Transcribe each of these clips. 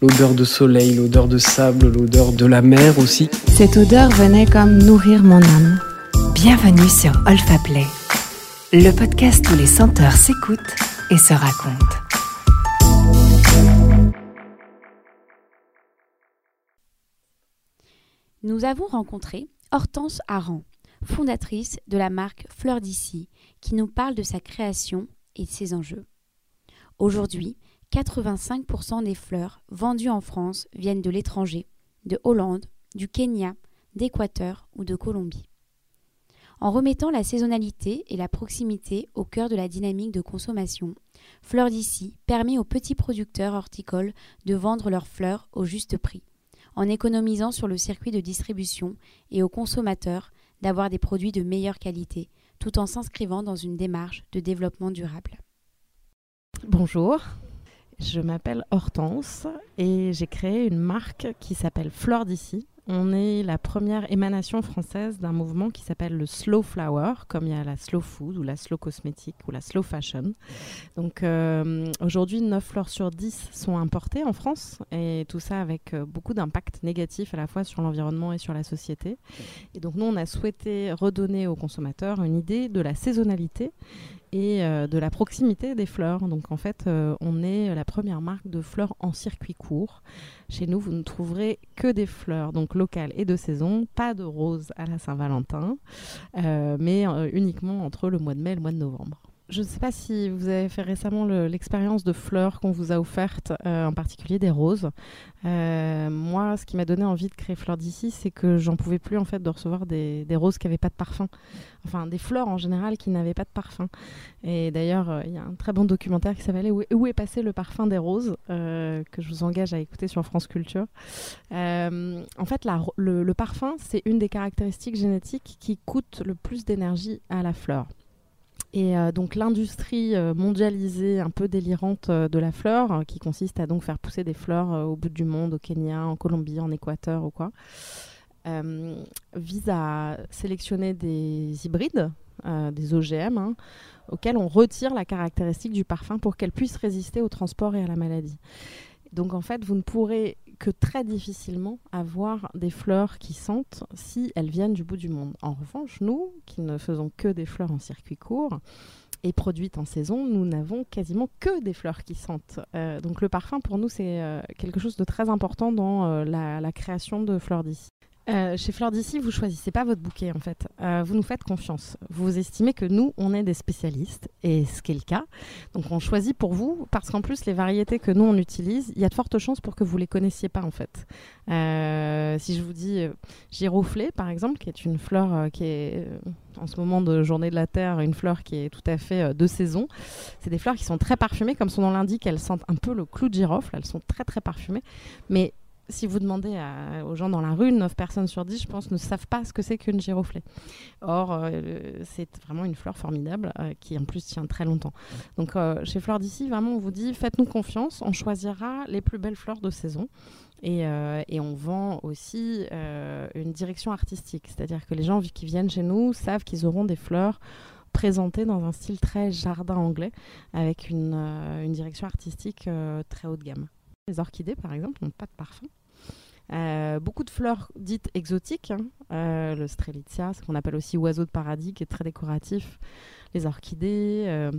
L'odeur de soleil, l'odeur de sable, l'odeur de la mer aussi. Cette odeur venait comme nourrir mon âme. Bienvenue sur Olfa Play, le podcast où les senteurs s'écoutent et se racontent. Nous avons rencontré Hortense Aran, fondatrice de la marque Fleur d'ici, qui nous parle de sa création et de ses enjeux. Aujourd'hui, 85% des fleurs vendues en France viennent de l'étranger, de Hollande, du Kenya, d'Équateur ou de Colombie. En remettant la saisonnalité et la proximité au cœur de la dynamique de consommation, Fleurs d'ici permet aux petits producteurs horticoles de vendre leurs fleurs au juste prix, en économisant sur le circuit de distribution et aux consommateurs d'avoir des produits de meilleure qualité, tout en s'inscrivant dans une démarche de développement durable. Bonjour, je m'appelle Hortense et j'ai créé une marque qui s'appelle Fleur d'ici. On est la première émanation française d'un mouvement qui s'appelle le slow flower, comme il y a la slow food ou la slow cosmétique ou la slow fashion. Donc euh, aujourd'hui, 9 fleurs sur 10 sont importées en France et tout ça avec euh, beaucoup d'impact négatif à la fois sur l'environnement et sur la société. Et donc nous, on a souhaité redonner aux consommateurs une idée de la saisonnalité et euh, de la proximité des fleurs. Donc en fait, on est la première marque de fleurs en circuit court. Chez nous, vous ne trouverez que des fleurs donc locales et de saison, pas de roses à la Saint-Valentin, euh, mais uniquement entre le mois de mai et le mois de novembre. Je ne sais pas si vous avez fait récemment l'expérience de fleurs qu'on vous a offertes, en particulier des roses. moi, ce qui m'a donné envie de créer Fleurs d'ici, c'est que j'en pouvais plus en fait de recevoir des, roses qui n'avaient pas de parfum enfin des fleurs en général qui n'avaient pas de parfum. Et d'ailleurs, euh, il y a un très bon documentaire qui s'appelle où, est passé le parfum des roses euh, que je vous engage à écouter sur France Culture. Euh, en fait, le, parfum, c'est une des caractéristiques génétiques qui coûte le plus d'énergie à la fleur. Et donc l'industrie mondialisée un peu délirante de la fleur, qui consiste à donc faire pousser des fleurs au bout du monde, au Kenya, en Colombie, en Équateur ou quoi, euh, vise à sélectionner des hybrides, euh, des OGM, hein, auxquels on retire la caractéristique du parfum pour qu'elles puissent résister au transport et à la maladie. Donc en fait, vous ne pourrez que très difficilement avoir des fleurs qui sentent si elles viennent du bout du monde. En revanche, nous, qui ne faisons que des fleurs en circuit court, et produites en saison, nous n'avons quasiment que des fleurs qui sentent. Euh, donc le parfum, pour nous, c'est quelque chose de très important dans la, la, création de fleurs d'ici. Euh, chez Fleur d'ici, vous choisissez pas votre bouquet en fait. Euh, vous nous faites confiance. Vous estimez que nous, on est des spécialistes, et ce qui est le cas. Donc on choisit pour vous, parce qu'en plus, les variétés que nous, on utilise, il y a de fortes chances pour que vous les connaissiez pas en fait. Euh, si je vous dis giroflée, par exemple, qui est une fleur qui est en ce moment de journée de la Terre, une fleur qui est tout à fait de saison, c'est des fleurs qui sont très parfumées, comme son nom l'indique, elles sentent un peu le clou de girofle, elles sont très très parfumées, mais si vous demandez aux gens dans la rue, 9 personnes sur 10, je pense, ne savent pas ce que c'est qu'une giroflée. Or, euh, c'est vraiment une fleur formidable euh, qui, en plus, tient très longtemps. Donc, euh, chez Fleurs d'ici, vraiment, on vous dit, faites-nous confiance, on choisira les plus belles fleurs de saison. Et, on vend aussi une direction artistique. C'est-à-dire que les gens qui viennent chez nous savent qu'ils auront des fleurs présentées dans un style très jardin anglais, avec une direction artistique très haut de gamme. Les orchidées, par exemple, n'ont pas de parfum. Euh, beaucoup de fleurs dites exotiques, hein. euh, le strelitzia, ce qu'on appelle aussi oiseau de paradis, qui est très décoratif, les orchidées. Euh,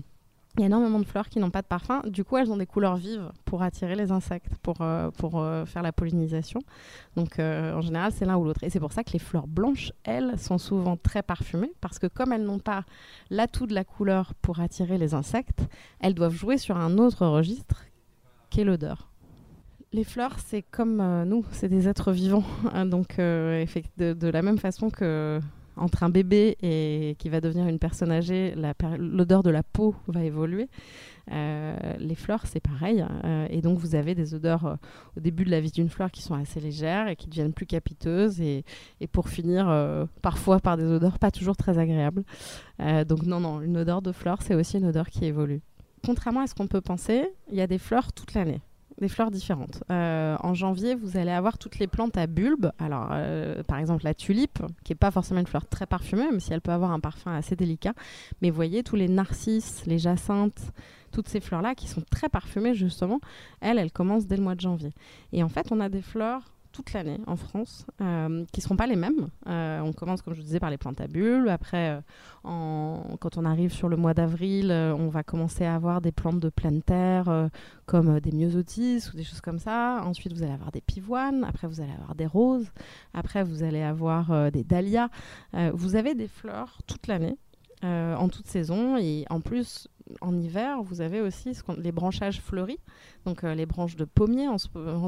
il y a énormément de fleurs qui n'ont pas de parfum. Du coup, elles ont des couleurs vives pour attirer les insectes, pour, pour faire la pollinisation. Donc, en général, c'est l'un ou l'autre. Et c'est pour ça que les fleurs blanches, elles, sont souvent très parfumées, parce que comme elles n'ont pas l'atout de la couleur pour attirer les insectes, elles doivent jouer sur un autre registre, qui est l'odeur les fleurs, c'est comme euh, nous, c'est des êtres vivants. Hein, donc, euh, de, la même façon que entre un bébé et qui va devenir une personne âgée, l'odeur de la peau va évoluer. Euh, les fleurs, c'est pareil. et donc, vous avez des odeurs au début de la vie d'une fleur qui sont assez légères et qui deviennent plus capiteuses. Et, et pour finir, parfois par des odeurs pas toujours très agréables. donc, non, non, une odeur de fleur, c'est aussi une odeur qui évolue. Contrairement à ce qu'on peut penser, il y a des fleurs toute l'année des fleurs différentes. Euh, en janvier, vous allez avoir toutes les plantes à bulbes. Alors, euh, par exemple, la tulipe, qui n'est pas forcément une fleur très parfumée, même si elle peut avoir un parfum assez délicat. Mais vous voyez, tous les narcisses, les jacinthes, toutes ces fleurs-là qui sont très parfumées justement, elles, elles commencent dès le mois de janvier. Et en fait, on a des fleurs toute l'année en France, euh, qui ne seront pas les mêmes. Euh, on commence, comme je vous disais, par les plantes à bulles. Après, euh, quand on arrive sur le mois d'avril, on va commencer à avoir des plantes de pleine terre, comme des myosotis ou des choses comme ça. Ensuite, vous allez avoir des pivoines. Après, vous allez avoir des roses. Après, vous allez avoir des dahlias. vous avez des fleurs toute l'année. en toute saison et en plus en hiver, vous avez aussi les branchages fleuris, donc euh, les branches de pommier en ce,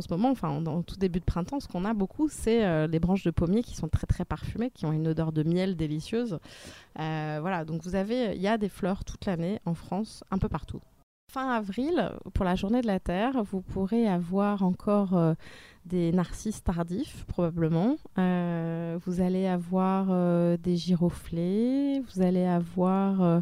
moment, enfin dans tout début de printemps, ce qu'on a beaucoup, c'est euh, les branches de pommier qui sont très très parfumées, qui ont une odeur de miel délicieuse. Euh, voilà, donc vous avez, il y a des fleurs toute l'année en France, un peu partout. Fin avril, pour la journée de la Terre, vous pourrez avoir encore des narcisses tardifs, probablement. vous allez avoir des giroflées, vous allez avoir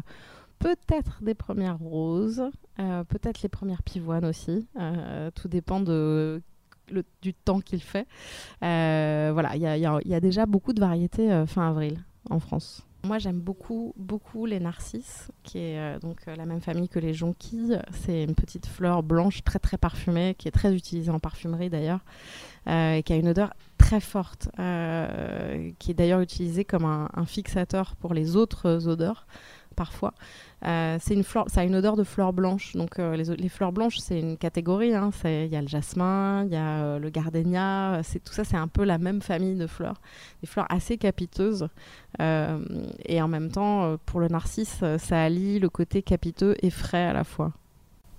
peut-être des premières roses, euh, peut-être les premières pivoines aussi. Euh, tout dépend du temps qu'il fait. Euh, voilà, il y, a, déjà beaucoup de variétés fin avril en France. Moi, j'aime beaucoup, beaucoup les narcisses, qui est donc la même famille que les jonquilles. C'est une petite fleur blanche très très parfumée, qui est très utilisée en parfumerie d'ailleurs, et qui a une odeur très forte, qui est d'ailleurs utilisée comme un, fixateur pour les autres odeurs parfois. Euh, c'est une ça a une odeur de fleurs blanches. Donc euh, les, fleurs blanches, c'est une catégorie. Hein. Il y a le jasmin, il y a euh, le gardénia. C'est tout ça, c'est un peu la même famille de fleurs. Des fleurs assez capiteuses. et en même temps, pour le narcisse, ça allie le côté capiteux et frais à la fois.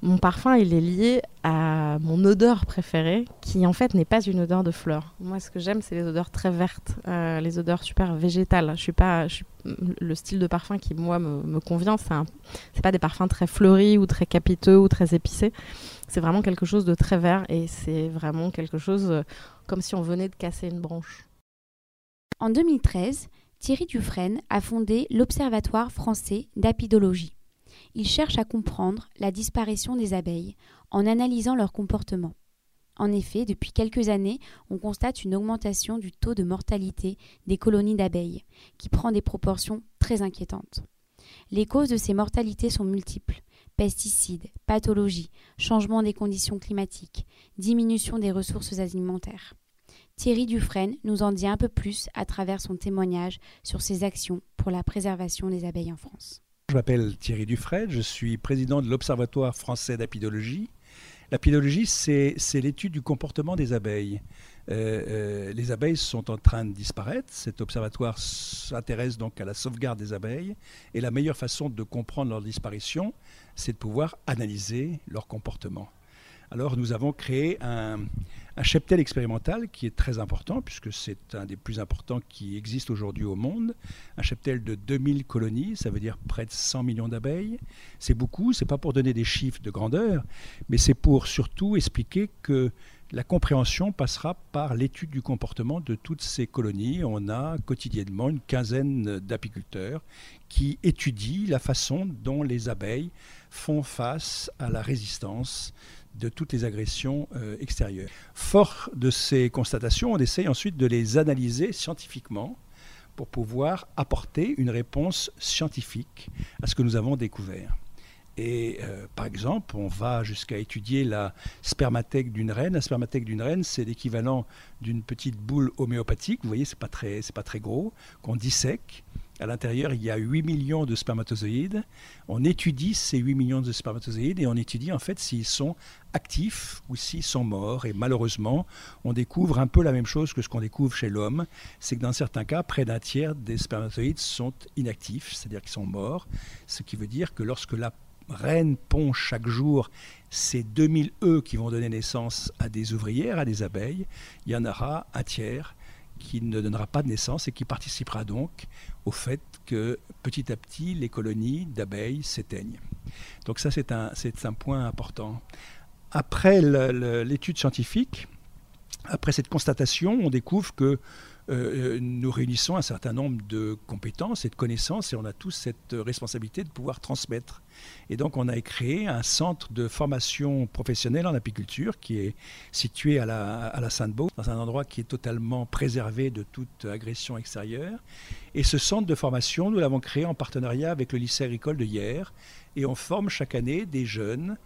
Mon parfum, il est lié à mon odeur préférée, qui en fait n'est pas une odeur de fleurs. Moi, ce que j'aime, c'est les odeurs très vertes, euh, les odeurs super végétales. Je suis pas, le style de parfum qui moi me, convient, c'est pas des parfums très fleuris ou très capiteux ou très épicés. C'est vraiment quelque chose de très vert et c'est vraiment quelque chose euh, comme si on venait de casser une branche. En 2013, Thierry Dufresne a fondé l'Observatoire français d'apidologie il cherche à comprendre la disparition des abeilles en analysant leur comportement. En effet, depuis quelques années, on constate une augmentation du taux de mortalité des colonies d'abeilles, qui prend des proportions très inquiétantes. Les causes de ces mortalités sont multiples pesticides, pathologies, changement des conditions climatiques, diminution des ressources alimentaires. Thierry Dufresne nous en dit un peu plus à travers son témoignage sur ses actions pour la préservation des abeilles en France. Je m'appelle Thierry Dufresne, je suis président de l'Observatoire français d'apidologie. L'apidologie, c'est l'étude du comportement des abeilles. Euh, euh, les abeilles sont en train de disparaître. Cet observatoire s'intéresse donc à la sauvegarde des abeilles. Et la meilleure façon de comprendre leur disparition, c'est de pouvoir analyser leur comportement. Alors nous avons créé un, cheptel expérimental qui est très important, puisque c'est un des plus importants qui existent aujourd'hui au monde. Un cheptel de 2000 colonies, ça veut dire près de 100 millions d'abeilles. C'est beaucoup, c'est pas pour donner des chiffres de grandeur, mais c'est pour surtout expliquer que la compréhension passera par l'étude du comportement de toutes ces colonies. On a quotidiennement une quinzaine d'apiculteurs qui étudient la façon dont les abeilles font face à la résistance de toutes les agressions euh, extérieures. Fort de ces constatations, on essaye ensuite de les analyser scientifiquement pour pouvoir apporter une réponse scientifique à ce que nous avons découvert. Et euh, par exemple, on va jusqu'à étudier la spermathèque d'une reine. La spermathèque d'une reine, c'est l'équivalent d'une petite boule homéopathique. Vous voyez, c'est pas pas très gros, qu'on dissèque à l'intérieur, il y a 8 millions de spermatozoïdes. On étudie ces 8 millions de spermatozoïdes et on étudie en fait s'ils sont actifs ou s'ils sont morts. Et malheureusement, on découvre un peu la même chose que ce qu'on découvre chez l'homme. C'est que dans certains cas, près d'un tiers des spermatozoïdes sont inactifs, c'est-à-dire qu'ils sont morts. Ce qui veut dire que lorsque la reine pond chaque jour ces 2000 œufs qui vont donner naissance à des ouvrières, à des abeilles, il y en aura un tiers qui ne donnera pas de naissance et qui participera donc au fait que petit à petit les colonies d'abeilles s'éteignent. Donc ça c'est un, un point important. Après l'étude scientifique, après cette constatation, on découvre que euh, nous réunissons un certain nombre de compétences et de connaissances et on a tous cette responsabilité de pouvoir transmettre. Et donc on a créé un centre de formation professionnelle en apiculture qui est situé à la, à la Sainte-Beau, dans un endroit qui est totalement préservé de toute agression extérieure. Et ce centre de formation, nous l'avons créé en partenariat avec le lycée agricole de Hier et on forme chaque année des jeunes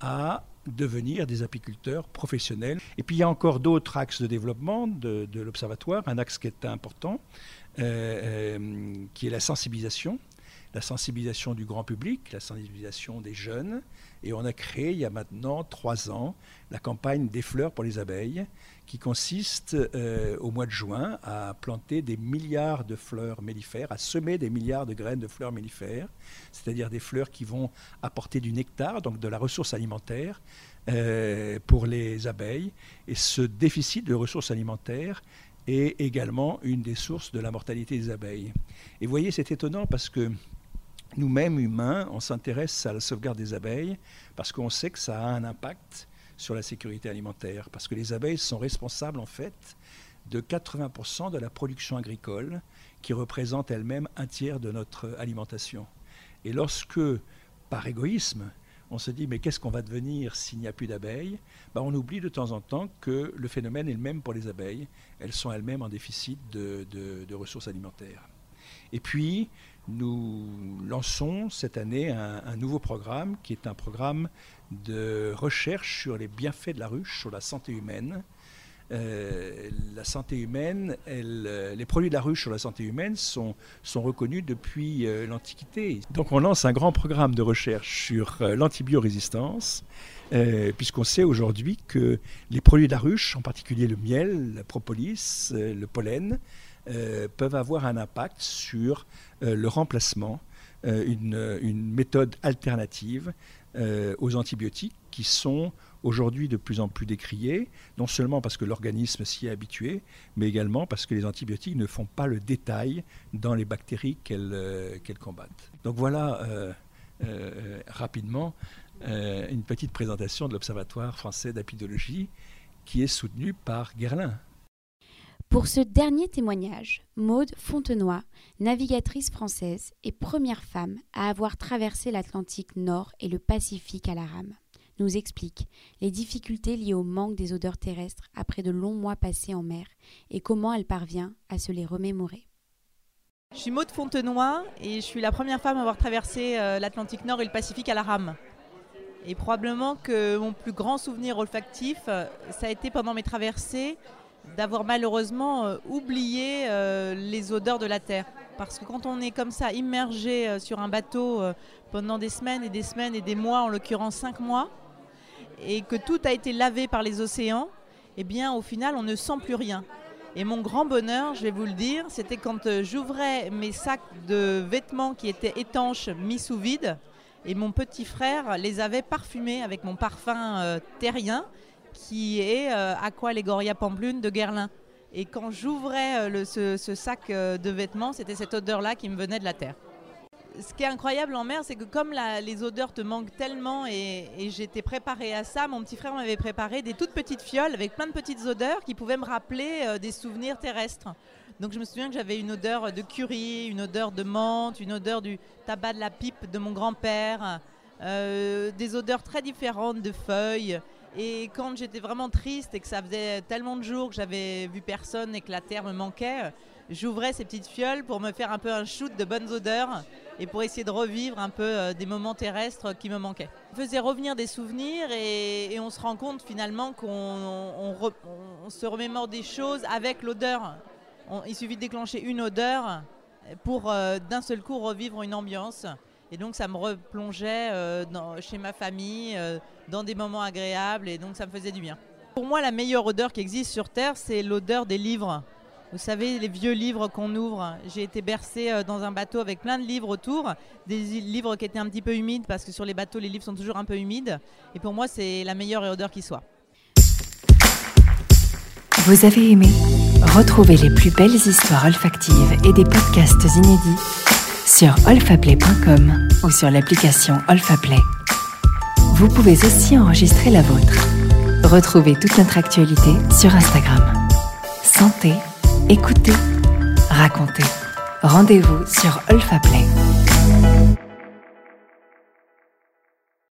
à devenir des apiculteurs professionnels. Et puis il y a encore d'autres axes de développement de, l'observatoire, un axe qui est important, euh, euh, qui est la sensibilisation, la sensibilisation du grand public, la sensibilisation des jeunes. Et on a créé il y a maintenant trois ans la campagne des fleurs pour les abeilles, qui consiste euh, au mois de juin à planter des milliards de fleurs mellifères, à semer des milliards de graines de fleurs mellifères, c'est-à-dire des fleurs qui vont apporter du nectar, donc de la ressource alimentaire euh, pour les abeilles. Et ce déficit de ressources alimentaires est également une des sources de la mortalité des abeilles. Et vous voyez, c'est étonnant parce que nous-mêmes, humains, on s'intéresse à la sauvegarde des abeilles parce qu'on sait que ça a un impact sur la sécurité alimentaire, parce que les abeilles sont responsables en fait de 80% de la production agricole, qui représente elle-même un tiers de notre alimentation. Et lorsque, par égoïsme, on se dit mais qu'est-ce qu'on va devenir s'il n'y a plus d'abeilles? Ben, On oublie de temps en temps que le phénomène est le même pour les abeilles. Elles sont elles-mêmes en déficit de, de, ressources alimentaires. Et puis, nous lançons cette année un, nouveau programme qui est un programme de recherche sur les bienfaits de la ruche, sur la santé humaine. Euh, la santé humaine, euh, les produits de la ruche sur la santé humaine sont, sont reconnus depuis euh, l'Antiquité. Donc on lance un grand programme de recherche sur l'antibiorésistance, puisqu'on sait aujourd'hui que les produits de la ruche, en particulier le miel, la propolis, le pollen, peuvent avoir un impact sur le remplacement, une, une méthode alternative euh, aux antibiotiques qui sont aujourd'hui de plus en plus décriés, non seulement parce que l'organisme s'y est habitué, mais également parce que les antibiotiques ne font pas le détail dans les bactéries qu'elles euh, combattent. Donc voilà euh, rapidement une petite présentation de l'Observatoire français d'apidologie qui est soutenu par Guerlain. Pour ce dernier témoignage, Maude Fontenoy, navigatrice française et première femme à avoir traversé l'Atlantique Nord et le Pacifique à la rame, nous explique les difficultés liées au manque des odeurs terrestres après de longs mois passés en mer et comment elle parvient à se les remémorer. Je suis Maude Fontenoy et je suis la première femme à avoir traversé euh, l'Atlantique Nord et le Pacifique à la rame. Et probablement que mon plus grand souvenir olfactif, euh, ça a été pendant mes traversées d'avoir malheureusement euh, oublié euh, les odeurs de la terre. Parce que quand on est comme ça immergé euh, sur un bateau pendant des semaines et des semaines et des mois, en l'occurrence cinq mois, et que tout a été lavé par les océans, eh bien au final on ne sent plus rien. Et mon grand bonheur, je vais vous le dire, c'était quand j'ouvrais mes sacs de vêtements qui étaient étanches mis sous vide, et mon petit frère les avait parfumés avec mon parfum terrien qui est euh, Aqua Legoria Pamplune de Guerlain. Et quand j'ouvrais euh, ce, sac euh, de vêtements, c'était cette odeur-là qui me venait de la terre. Ce qui est incroyable en mer, c'est que comme les odeurs te manquent tellement et, j'étais préparée à ça, mon petit frère m'avait préparé des toutes petites fioles avec plein de petites odeurs qui pouvaient me rappeler des souvenirs terrestres. Donc je me souviens que j'avais une odeur de curry, une odeur de menthe, une odeur du tabac de la pipe de mon grand-père, des odeurs très différentes de feuilles. Et quand j'étais vraiment triste et que ça faisait tellement de jours que j'avais vu personne et que la terre me manquait, j'ouvrais ces petites fioles pour me faire un peu un shoot de bonnes odeurs et pour essayer de revivre un peu euh, des moments terrestres qui me manquaient. On faisait revenir des souvenirs et, on se rend compte finalement qu'on se remémore des choses avec l'odeur. Il suffit de déclencher une odeur pour euh, d'un seul coup revivre une ambiance. Et donc ça me replongeait euh, chez ma famille, euh, dans des moments agréables, et donc ça me faisait du bien. Pour moi, la meilleure odeur qui existe sur Terre, c'est l'odeur des livres. Vous savez, les vieux livres qu'on ouvre. J'ai été bercée euh, dans un bateau avec plein de livres autour, des livres qui étaient un petit peu humides, parce que sur les bateaux, les livres sont toujours un peu humides. Et pour moi, c'est la meilleure odeur qui soit. Vous avez aimé? Retrouvez les plus belles histoires olfactives et des podcasts inédits sur olfaplay.com ou sur l'application Olfaplay. Vous pouvez aussi enregistrer la vôtre. Retrouvez toute notre actualité sur Instagram. Santé, écoutez, racontez. Rendez-vous sur Olfaplay.